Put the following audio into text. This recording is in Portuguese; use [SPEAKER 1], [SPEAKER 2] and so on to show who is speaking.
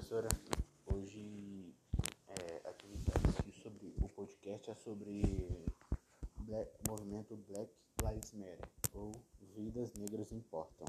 [SPEAKER 1] professora. Hoje é, a atividade sobre o podcast é sobre Black, movimento Black Lives Matter ou Vidas Negras Importam.